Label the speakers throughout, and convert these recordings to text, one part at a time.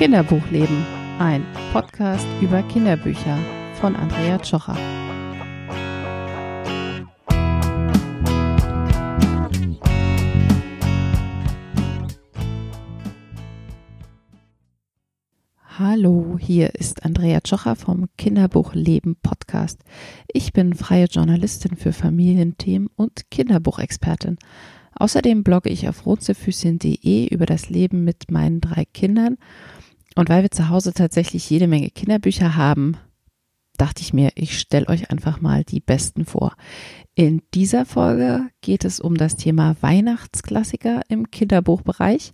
Speaker 1: Kinderbuchleben, ein Podcast über Kinderbücher von Andrea Tschocher. Hallo, hier ist Andrea Tschocher vom Kinderbuchleben Podcast. Ich bin freie Journalistin für Familienthemen und Kinderbuchexpertin. Außerdem blogge ich auf rozefüßchen.de über das Leben mit meinen drei Kindern und weil wir zu Hause tatsächlich jede Menge Kinderbücher haben, dachte ich mir, ich stelle euch einfach mal die besten vor. In dieser Folge geht es um das Thema Weihnachtsklassiker im Kinderbuchbereich.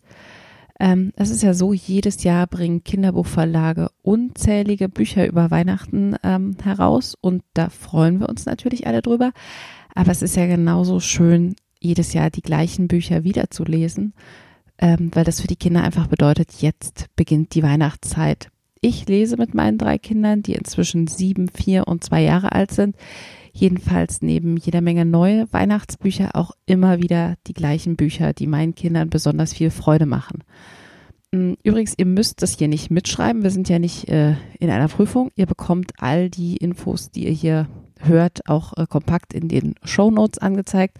Speaker 1: Ähm, es ist ja so, jedes Jahr bringen Kinderbuchverlage unzählige Bücher über Weihnachten ähm, heraus und da freuen wir uns natürlich alle drüber. Aber es ist ja genauso schön, jedes Jahr die gleichen Bücher wiederzulesen ähm, weil das für die Kinder einfach bedeutet, jetzt beginnt die Weihnachtszeit. Ich lese mit meinen drei Kindern, die inzwischen sieben, vier und zwei Jahre alt sind, jedenfalls neben jeder Menge neue Weihnachtsbücher auch immer wieder die gleichen Bücher, die meinen Kindern besonders viel Freude machen. Mm, übrigens, ihr müsst das hier nicht mitschreiben. Wir sind ja nicht äh, in einer Prüfung. Ihr bekommt all die Infos, die ihr hier hört, auch äh, kompakt in den Show Notes angezeigt.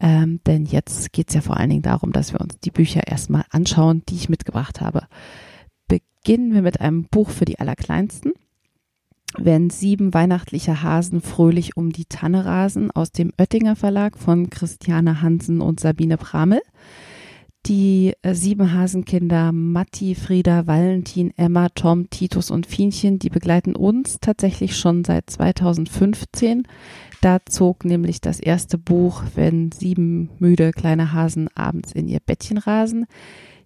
Speaker 1: Ähm, denn jetzt geht es ja vor allen Dingen darum, dass wir uns die Bücher erstmal anschauen, die ich mitgebracht habe. Beginnen wir mit einem Buch für die Allerkleinsten. Wenn sieben weihnachtliche Hasen fröhlich um die Tanne rasen aus dem Oettinger Verlag von Christiane Hansen und Sabine Pramel. Die äh, sieben Hasenkinder Matti, Frieda, Valentin, Emma, Tom, Titus und Fienchen, die begleiten uns tatsächlich schon seit 2015. Da zog nämlich das erste Buch, wenn sieben müde kleine Hasen abends in ihr Bettchen rasen,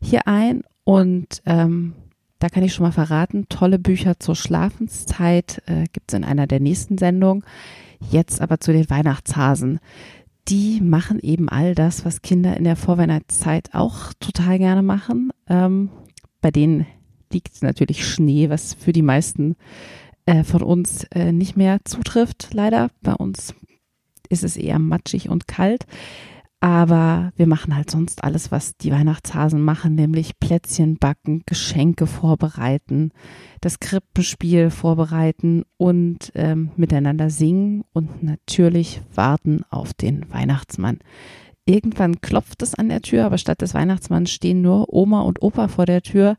Speaker 1: hier ein. Und ähm, da kann ich schon mal verraten, tolle Bücher zur Schlafenszeit äh, gibt es in einer der nächsten Sendungen. Jetzt aber zu den Weihnachtshasen. Die machen eben all das, was Kinder in der Vorweihnachtszeit auch total gerne machen. Ähm, bei denen liegt natürlich Schnee, was für die meisten äh, von uns äh, nicht mehr zutrifft, leider. Bei uns ist es eher matschig und kalt. Aber wir machen halt sonst alles, was die Weihnachtshasen machen, nämlich Plätzchen backen, Geschenke vorbereiten, das Krippenspiel vorbereiten und ähm, miteinander singen und natürlich warten auf den Weihnachtsmann. Irgendwann klopft es an der Tür, aber statt des Weihnachtsmanns stehen nur Oma und Opa vor der Tür.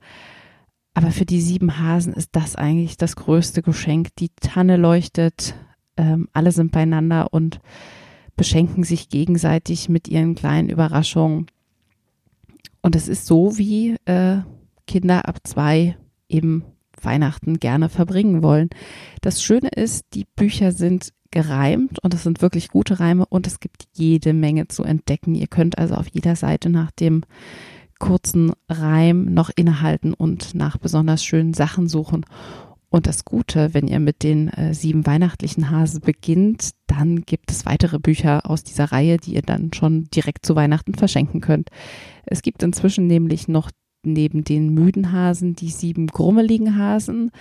Speaker 1: Aber für die sieben Hasen ist das eigentlich das größte Geschenk. Die Tanne leuchtet, ähm, alle sind beieinander und beschenken sich gegenseitig mit ihren kleinen Überraschungen. Und es ist so, wie äh, Kinder ab zwei eben Weihnachten gerne verbringen wollen. Das Schöne ist, die Bücher sind gereimt und es sind wirklich gute Reime und es gibt jede Menge zu entdecken. Ihr könnt also auf jeder Seite nach dem kurzen Reim noch innehalten und nach besonders schönen Sachen suchen. Und das Gute, wenn ihr mit den äh, sieben weihnachtlichen Hasen beginnt, dann gibt es weitere Bücher aus dieser Reihe, die ihr dann schon direkt zu Weihnachten verschenken könnt. Es gibt inzwischen nämlich noch neben den müden Hasen die sieben grummeligen Hasen,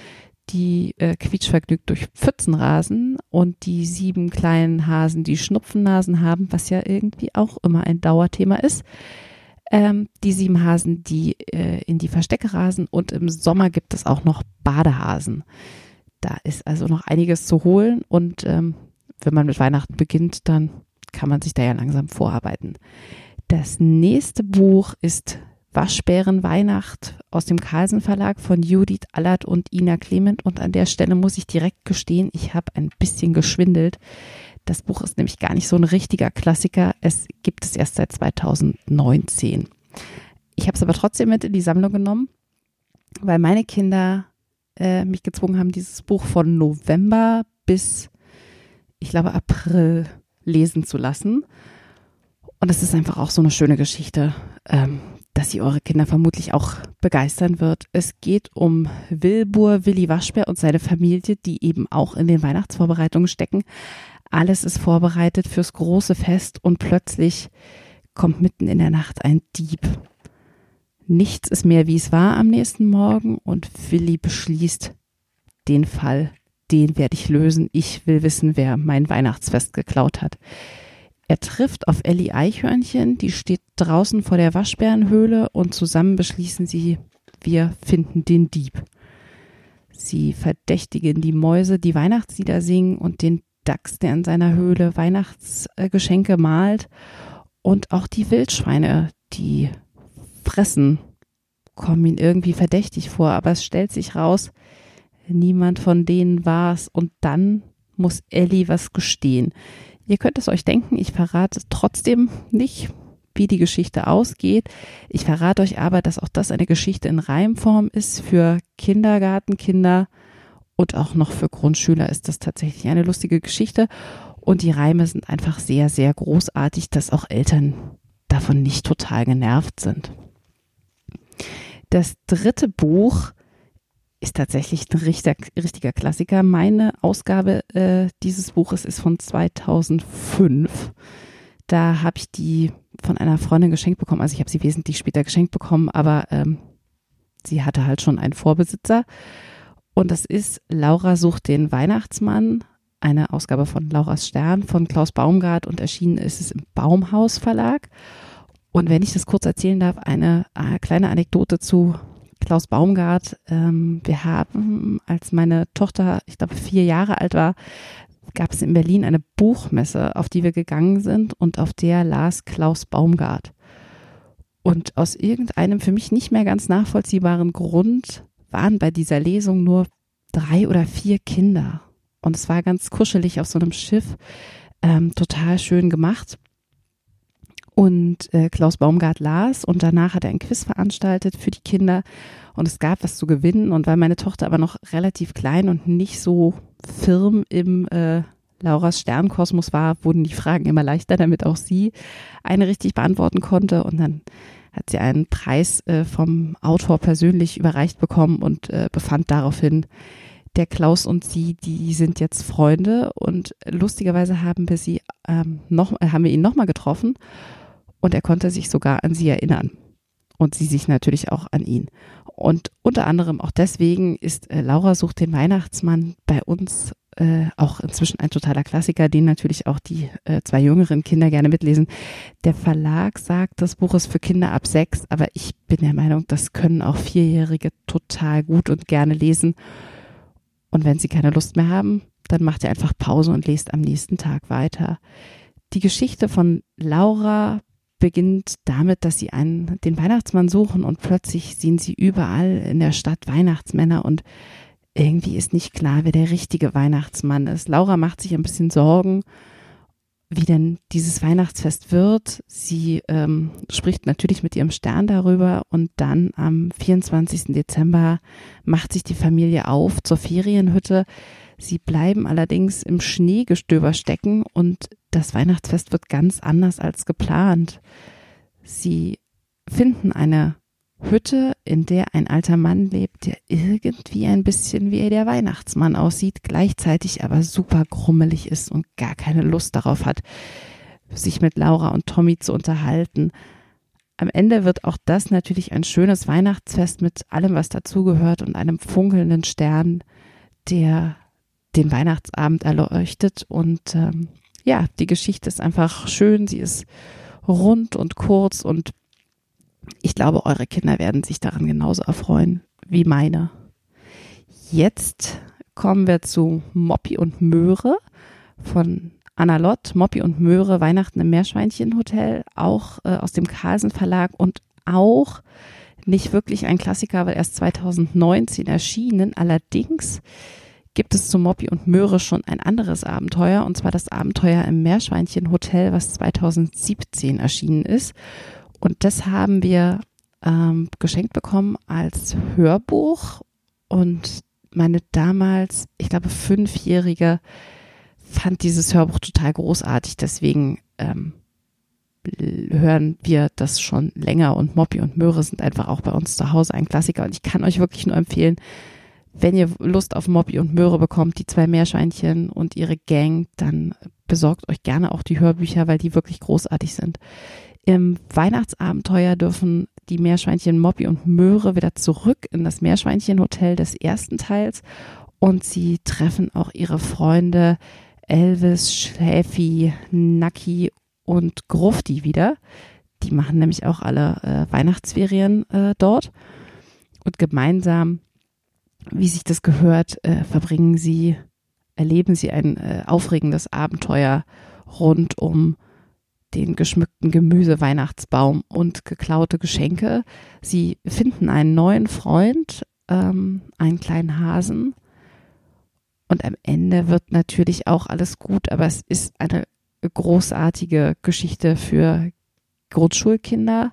Speaker 1: die äh, quietschvergnügt durch Pfützen rasen und die sieben kleinen Hasen, die Schnupfennasen haben, was ja irgendwie auch immer ein Dauerthema ist ähm, die sieben Hasen, die äh, in die Verstecke rasen und im Sommer gibt es auch noch Badehasen. Da ist also noch einiges zu holen und ähm, wenn man mit Weihnachten beginnt, dann kann man sich da ja langsam vorarbeiten. Das nächste Buch ist Waschbären Weihnacht aus dem Carlsen Verlag von Judith Allert und Ina Clement. Und an der Stelle muss ich direkt gestehen, ich habe ein bisschen geschwindelt. Das Buch ist nämlich gar nicht so ein richtiger Klassiker. Es gibt es erst seit 2019. Ich habe es aber trotzdem mit in die Sammlung genommen, weil meine Kinder äh, mich gezwungen haben, dieses Buch von November bis, ich glaube, April lesen zu lassen. Und es ist einfach auch so eine schöne Geschichte, ähm, dass sie eure Kinder vermutlich auch begeistern wird. Es geht um Wilbur Willi Waschbär und seine Familie, die eben auch in den Weihnachtsvorbereitungen stecken. Alles ist vorbereitet fürs große Fest und plötzlich kommt mitten in der Nacht ein Dieb. Nichts ist mehr, wie es war am nächsten Morgen und Willi beschließt, den Fall, den werde ich lösen. Ich will wissen, wer mein Weihnachtsfest geklaut hat. Er trifft auf Ellie Eichhörnchen, die steht draußen vor der Waschbärenhöhle und zusammen beschließen sie, wir finden den Dieb. Sie verdächtigen die Mäuse, die Weihnachtslieder singen und den Dachs, der in seiner Höhle Weihnachtsgeschenke malt. Und auch die Wildschweine, die fressen, kommen ihnen irgendwie verdächtig vor. Aber es stellt sich raus, niemand von denen war es. Und dann muss Ellie was gestehen. Ihr könnt es euch denken, ich verrate trotzdem nicht, wie die Geschichte ausgeht. Ich verrate euch aber, dass auch das eine Geschichte in Reimform ist für Kindergartenkinder und auch noch für Grundschüler ist das tatsächlich eine lustige Geschichte. Und die Reime sind einfach sehr, sehr großartig, dass auch Eltern davon nicht total genervt sind. Das dritte Buch ist tatsächlich ein richtiger, richtiger Klassiker. Meine Ausgabe äh, dieses Buches ist von 2005. Da habe ich die von einer Freundin geschenkt bekommen. Also ich habe sie wesentlich später geschenkt bekommen, aber ähm, sie hatte halt schon einen Vorbesitzer. Und das ist Laura sucht den Weihnachtsmann, eine Ausgabe von Lauras Stern von Klaus Baumgart und erschienen ist es im Baumhaus Verlag. Und wenn ich das kurz erzählen darf, eine, eine kleine Anekdote zu Klaus Baumgart. Ähm, wir haben, als meine Tochter, ich glaube, vier Jahre alt war, gab es in Berlin eine Buchmesse, auf die wir gegangen sind und auf der las Klaus Baumgart. Und aus irgendeinem für mich nicht mehr ganz nachvollziehbaren Grund waren bei dieser Lesung nur drei oder vier Kinder. Und es war ganz kuschelig auf so einem Schiff, ähm, total schön gemacht. Und äh, Klaus Baumgart las und danach hat er ein Quiz veranstaltet für die Kinder und es gab was zu gewinnen. Und weil meine Tochter aber noch relativ klein und nicht so firm im äh, Lauras Sternkosmos war, wurden die Fragen immer leichter, damit auch sie eine richtig beantworten konnte. Und dann hat sie einen Preis äh, vom Autor persönlich überreicht bekommen und äh, befand daraufhin, der Klaus und sie, die sind jetzt Freunde und lustigerweise haben wir sie ähm, noch, äh, haben wir ihn nochmal getroffen und er konnte sich sogar an sie erinnern. Und sie sich natürlich auch an ihn. Und unter anderem auch deswegen ist äh, Laura sucht den Weihnachtsmann bei uns äh, auch inzwischen ein totaler Klassiker, den natürlich auch die äh, zwei jüngeren Kinder gerne mitlesen. Der Verlag sagt, das Buch ist für Kinder ab sechs, aber ich bin der Meinung, das können auch Vierjährige total gut und gerne lesen. Und wenn sie keine Lust mehr haben, dann macht ihr einfach Pause und lest am nächsten Tag weiter. Die Geschichte von Laura beginnt damit, dass sie einen, den Weihnachtsmann suchen und plötzlich sehen sie überall in der Stadt Weihnachtsmänner und irgendwie ist nicht klar, wer der richtige Weihnachtsmann ist. Laura macht sich ein bisschen Sorgen, wie denn dieses Weihnachtsfest wird. Sie ähm, spricht natürlich mit ihrem Stern darüber und dann am 24. Dezember macht sich die Familie auf zur Ferienhütte. Sie bleiben allerdings im Schneegestöber stecken und das Weihnachtsfest wird ganz anders als geplant. Sie finden eine Hütte, in der ein alter Mann lebt, der irgendwie ein bisschen wie der Weihnachtsmann aussieht, gleichzeitig aber super grummelig ist und gar keine Lust darauf hat, sich mit Laura und Tommy zu unterhalten. Am Ende wird auch das natürlich ein schönes Weihnachtsfest mit allem, was dazugehört und einem funkelnden Stern, der den Weihnachtsabend erleuchtet und ähm, ja, die Geschichte ist einfach schön, sie ist rund und kurz und ich glaube, eure Kinder werden sich daran genauso erfreuen wie meine. Jetzt kommen wir zu Moppi und Möhre von Anna Lott, Moppi und Möhre, Weihnachten im Meerschweinchenhotel, auch äh, aus dem Carlsen Verlag und auch nicht wirklich ein Klassiker, weil erst 2019 erschienen. Allerdings gibt es zu Moppi und Möhre schon ein anderes Abenteuer, und zwar das Abenteuer im Meerschweinchenhotel, was 2017 erschienen ist. Und das haben wir ähm, geschenkt bekommen als Hörbuch. Und meine damals, ich glaube, fünfjährige fand dieses Hörbuch total großartig. Deswegen ähm, hören wir das schon länger und Moppi und Möhre sind einfach auch bei uns zu Hause ein Klassiker. Und ich kann euch wirklich nur empfehlen, wenn ihr Lust auf Mobby und Möhre bekommt, die zwei Meerschweinchen und ihre Gang, dann besorgt euch gerne auch die Hörbücher, weil die wirklich großartig sind. Im Weihnachtsabenteuer dürfen die Meerschweinchen Mobby und Möhre wieder zurück in das Meerschweinchenhotel des ersten Teils und sie treffen auch ihre Freunde Elvis, Schäfi, Naki und Grufti wieder. Die machen nämlich auch alle äh, Weihnachtsferien äh, dort. Und gemeinsam, wie sich das gehört, äh, verbringen sie, erleben sie ein äh, aufregendes Abenteuer rund um den geschmückten Gemüse-Weihnachtsbaum und geklaute Geschenke. Sie finden einen neuen Freund, ähm, einen kleinen Hasen. Und am Ende wird natürlich auch alles gut, aber es ist eine großartige Geschichte für Grundschulkinder,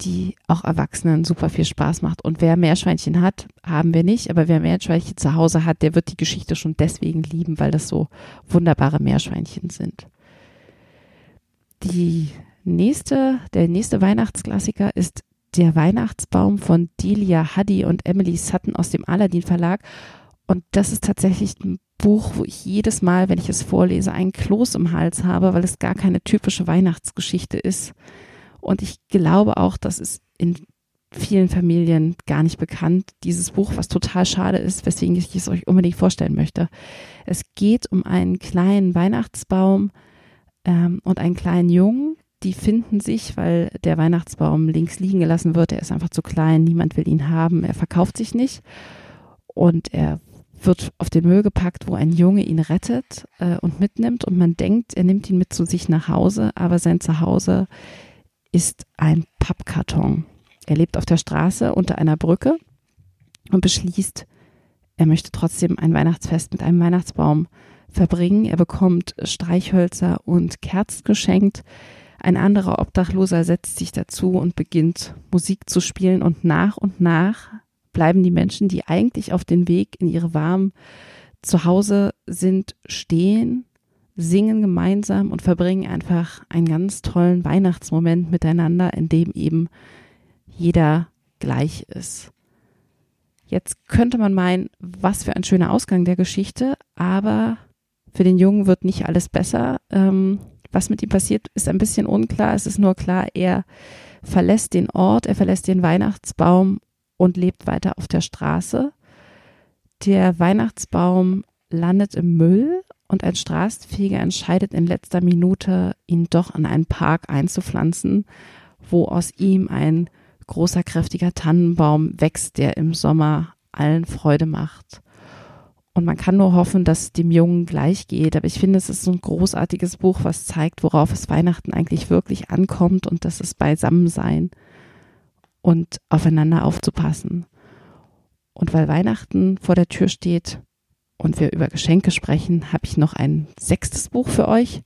Speaker 1: die auch Erwachsenen super viel Spaß macht. Und wer Meerschweinchen hat, haben wir nicht, aber wer Meerschweinchen zu Hause hat, der wird die Geschichte schon deswegen lieben, weil das so wunderbare Meerschweinchen sind. Die nächste, der nächste Weihnachtsklassiker ist der Weihnachtsbaum von Delia Huddy und Emily Sutton aus dem Aladdin Verlag. Und das ist tatsächlich ein Buch, wo ich jedes Mal, wenn ich es vorlese, einen Kloß im Hals habe, weil es gar keine typische Weihnachtsgeschichte ist. Und ich glaube auch, dass es in vielen Familien gar nicht bekannt, dieses Buch, was total schade ist, weswegen ich es euch unbedingt vorstellen möchte. Es geht um einen kleinen Weihnachtsbaum ähm, und einen kleinen Jungen, die finden sich, weil der Weihnachtsbaum links liegen gelassen wird. Er ist einfach zu klein, niemand will ihn haben, er verkauft sich nicht und er wird auf den Müll gepackt, wo ein Junge ihn rettet äh, und mitnimmt und man denkt, er nimmt ihn mit zu sich nach Hause, aber sein Zuhause ist ein Pappkarton. Er lebt auf der Straße unter einer Brücke und beschließt, er möchte trotzdem ein Weihnachtsfest mit einem Weihnachtsbaum verbringen. Er bekommt Streichhölzer und Kerzen geschenkt. Ein anderer Obdachloser setzt sich dazu und beginnt Musik zu spielen und nach und nach bleiben die Menschen, die eigentlich auf den Weg in ihre warmen Zuhause sind, stehen, singen gemeinsam und verbringen einfach einen ganz tollen Weihnachtsmoment miteinander, in dem eben jeder gleich ist. Jetzt könnte man meinen, was für ein schöner Ausgang der Geschichte, aber für den Jungen wird nicht alles besser. Ähm, was mit ihm passiert, ist ein bisschen unklar. Es ist nur klar, er verlässt den Ort, er verlässt den Weihnachtsbaum und lebt weiter auf der Straße. Der Weihnachtsbaum landet im Müll und ein Straßenfeger entscheidet in letzter Minute, ihn doch in einen Park einzupflanzen, wo aus ihm ein großer, kräftiger Tannenbaum wächst, der im Sommer allen Freude macht. Und man kann nur hoffen, dass es dem Jungen gleich geht. Aber ich finde, es ist ein großartiges Buch, was zeigt, worauf es Weihnachten eigentlich wirklich ankommt und dass es Beisammensein und aufeinander aufzupassen. Und weil Weihnachten vor der Tür steht und wir über Geschenke sprechen, habe ich noch ein sechstes Buch für euch.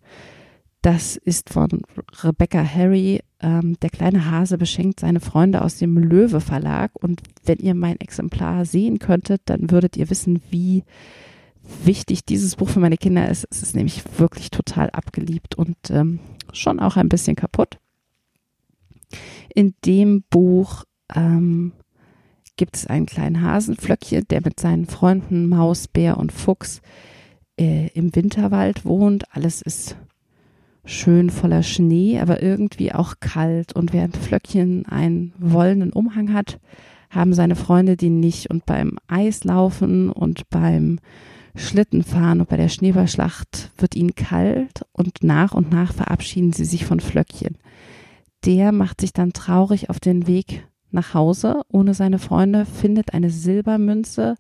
Speaker 1: Das ist von Rebecca Harry. Ähm, der kleine Hase beschenkt seine Freunde aus dem Löwe Verlag. Und wenn ihr mein Exemplar sehen könntet, dann würdet ihr wissen, wie wichtig dieses Buch für meine Kinder ist. Es ist nämlich wirklich total abgeliebt und ähm, schon auch ein bisschen kaputt. In dem Buch ähm, gibt es einen kleinen Hasenflöckchen, der mit seinen Freunden Maus, Bär und Fuchs äh, im Winterwald wohnt. Alles ist schön voller Schnee, aber irgendwie auch kalt. Und während Flöckchen einen wollenen Umhang hat, haben seine Freunde den nicht. Und beim Eislaufen und beim Schlittenfahren und bei der Schneeballschlacht wird ihnen kalt und nach und nach verabschieden sie sich von Flöckchen. Der macht sich dann traurig auf den Weg nach Hause ohne seine Freunde, findet eine Silbermünze,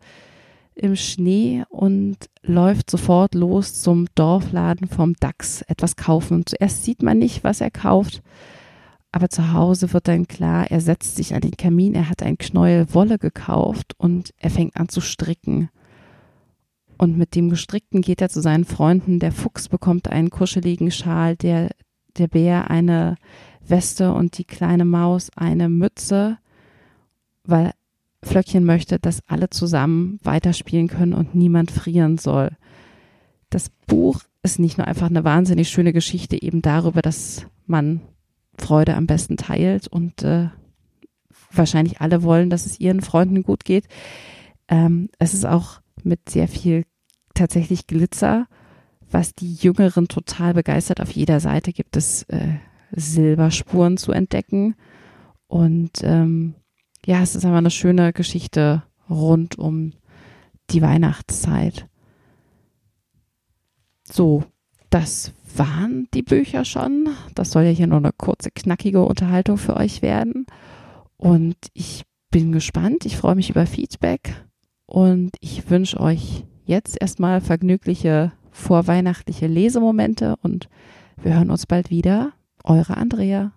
Speaker 1: im Schnee und läuft sofort los zum Dorfladen vom Dachs etwas kaufen. Zuerst sieht man nicht, was er kauft, aber zu Hause wird dann klar, er setzt sich an den Kamin, er hat ein Knäuel Wolle gekauft und er fängt an zu stricken. Und mit dem Gestrickten geht er zu seinen Freunden. Der Fuchs bekommt einen kuscheligen Schal, der, der Bär eine Weste und die kleine Maus eine Mütze, weil Flöckchen möchte, dass alle zusammen weiterspielen können und niemand frieren soll. Das Buch ist nicht nur einfach eine wahnsinnig schöne Geschichte eben darüber, dass man Freude am besten teilt und äh, wahrscheinlich alle wollen, dass es ihren Freunden gut geht. Ähm, es ist auch mit sehr viel tatsächlich Glitzer, was die Jüngeren total begeistert. Auf jeder Seite gibt es äh, Silberspuren zu entdecken und ähm, ja, es ist einfach eine schöne Geschichte rund um die Weihnachtszeit. So, das waren die Bücher schon. Das soll ja hier nur eine kurze, knackige Unterhaltung für euch werden. Und ich bin gespannt. Ich freue mich über Feedback und ich wünsche euch jetzt erstmal vergnügliche vorweihnachtliche Lesemomente und wir hören uns bald wieder. Eure Andrea.